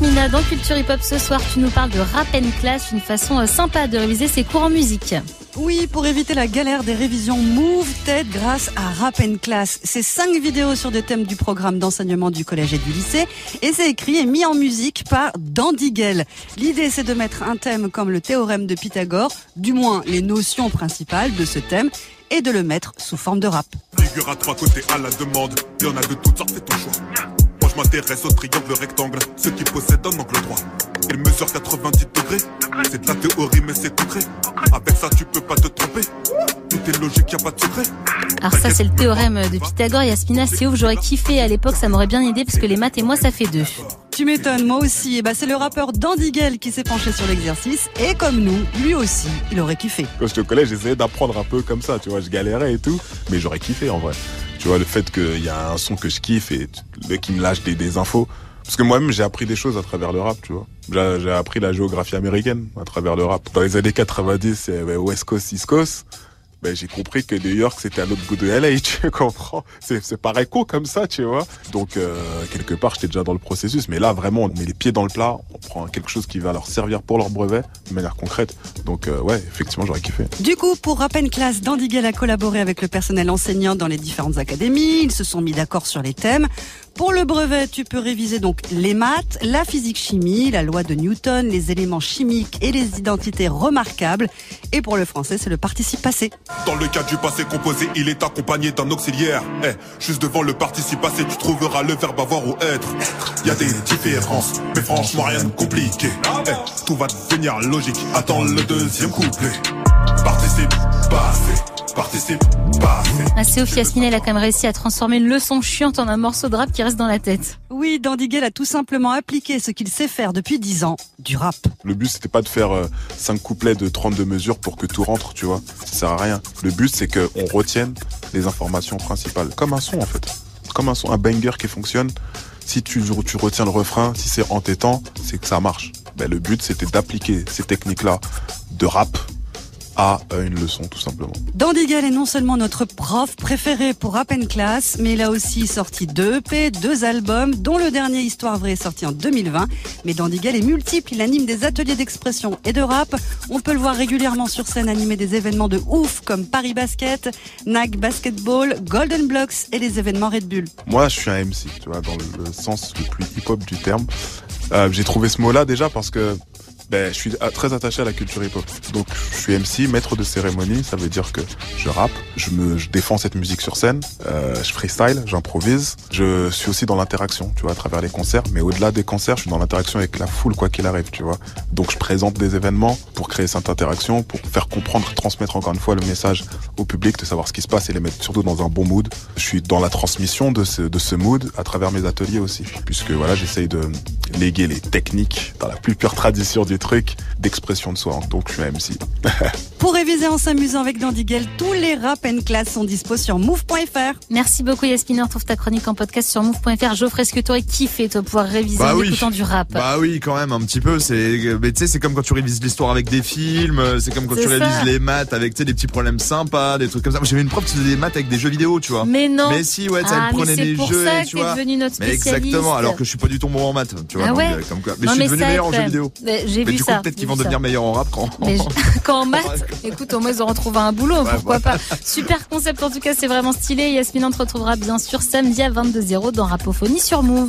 Yasmina, dans Culture Hip Hop ce soir, tu nous parles de rap and class, une façon euh, sympa de réviser ses cours en musique. Oui, pour éviter la galère des révisions Move tête grâce à Rap and Class. C'est cinq vidéos sur des thèmes du programme d'enseignement du collège et du lycée et c'est écrit et mis en musique par Dandigel. L'idée c'est de mettre un thème comme le théorème de Pythagore, du moins les notions principales de ce thème et de le mettre sous forme de rap. Figure à trois côtés à la demande, il y en a de toutes sortes, fais ton choix. M'intéresse au triangle rectangle, ceux qui possèdent un angle droit. Il mesure 90 degrés, c'est de la théorie mais c'est concret. Avec ça tu peux pas te tromper, tout est logique, y a pas de secret. Alors ça c'est le théorème de Pythagore, Yasmina, c'est ouf, j'aurais kiffé à l'époque, ça m'aurait bien aidé parce que les maths et moi ça fait deux. Tu m'étonnes, moi aussi. Et bah, c'est le rappeur Dandigel qui s'est penché sur l'exercice. Et comme nous, lui aussi, il aurait kiffé. Quand j'étais au collège, j'essayais d'apprendre un peu comme ça, tu vois. Je galérais et tout, mais j'aurais kiffé en vrai. Le fait qu'il y a un son que je kiffe et le mec qui me lâche des, infos. Parce que moi-même, j'ai appris des choses à travers le rap, tu vois. J'ai appris la géographie américaine à travers le rap. Dans les années 90, il y avait West Coast, East Coast. Ben, j'ai compris que New York c'était à l'autre bout de LA, tu comprends? C'est pareil con comme ça, tu vois? Donc euh, quelque part j'étais déjà dans le processus, mais là vraiment on met les pieds dans le plat, on prend quelque chose qui va leur servir pour leur brevet de manière concrète. Donc euh, ouais, effectivement j'aurais kiffé. Du coup, pour Rap and Class, Dandigel a collaboré avec le personnel enseignant dans les différentes académies. Ils se sont mis d'accord sur les thèmes. Pour le brevet, tu peux réviser donc les maths, la physique-chimie, la loi de Newton, les éléments chimiques et les identités remarquables. Et pour le français, c'est le participe passé. Dans le cas du passé composé, il est accompagné d'un auxiliaire. Eh, juste devant le participe passé, tu trouveras le verbe avoir ou être. Y a des différences, mais franchement rien de compliqué. Eh, tout va devenir logique. Attends le deuxième couplet. Participe passé, Ah, c'est Yasmina, elle a quand même réussi à transformer une leçon chiante en un morceau de rap qui reste dans la tête. Oui, Dandigel a tout simplement appliqué ce qu'il sait faire depuis 10 ans, du rap. Le but c'était pas de faire euh, cinq couplets de 32 mesures pour que tout rentre, tu vois. Ça sert à rien. Le but c'est que on retienne les informations principales, comme un son en fait. Comme un son, un banger qui fonctionne. Si tu, tu retiens le refrain, si c'est entêtant, c'est que ça marche. Ben, le but c'était d'appliquer ces techniques-là de rap à une leçon tout simplement. Dandigel est non seulement notre prof préféré pour Rap and Class, mais il a aussi sorti deux EP, deux albums, dont le dernier Histoire Vraie est sorti en 2020. Mais Dandigel est multiple, il anime des ateliers d'expression et de rap. On peut le voir régulièrement sur scène animer des événements de ouf comme Paris Basket, NAC Basketball, Golden Blocks et les événements Red Bull. Moi, je suis un MC, tu vois, dans le, le sens le plus hip-hop du terme. Euh, J'ai trouvé ce mot-là déjà parce que ben, je suis a- très attaché à la culture hip-hop. Donc, je suis MC, maître de cérémonie. Ça veut dire que je rappe, je je défends cette musique sur scène, euh, je freestyle, j'improvise. Je suis aussi dans l'interaction, tu vois, à travers les concerts. Mais au-delà des concerts, je suis dans l'interaction avec la foule, quoi qu'il arrive, tu vois. Donc, je présente des événements pour créer cette interaction, pour faire comprendre, transmettre encore une fois le message au public, de savoir ce qui se passe et les mettre surtout dans un bon mood. Je suis dans la transmission de ce, de ce mood à travers mes ateliers aussi. Puisque voilà, j'essaye de léguer les techniques dans la plus pure tradition du truc d'expression de soi. Donc, je suis un MC. Pour réviser en s'amusant avec Dandigel, tous les Rap and Class sont dispo sur move.fr. Merci beaucoup Yasmina, on retrouve ta chronique en podcast sur move.fr. Geoffrey, est-ce que t'aurais kiffé toi pouvoir réviser Bah en oui. écoutant du rap? Bah oui, quand même, un petit peu. C'est, mais tu sais, c'est comme quand tu révises l'histoire avec des films. euh, C'est comme quand C'est tu révises ça. les maths avec, tu sais, des petits problèmes sympas, des trucs comme ça. Moi, j'avais une prof qui faisait des maths avec des jeux vidéo, tu vois. Mais non Mais si, ouais, sais, ah, elle mais prenait c'est des pour jeux ça et que tu vois. devenu notre Mais exactement, alors que je suis pas du tout bon en maths, tu vois. Ah ouais euh, comme quoi. Mais Non, je suis devenu ça meilleur en jeux vidéo. Mais J'ai Mais du coup, peut-être qu'ils vont ça. devenir meilleurs en rap quand. Mais quand en maths, écoute, au moins ils auront trouvé un boulot, Ouais, pourquoi pas. Super concept, en tout cas, c'est vraiment stylé. Yasmina, on te retrouvera bien sûr samedi à 22h dans Rapophonie sur Move.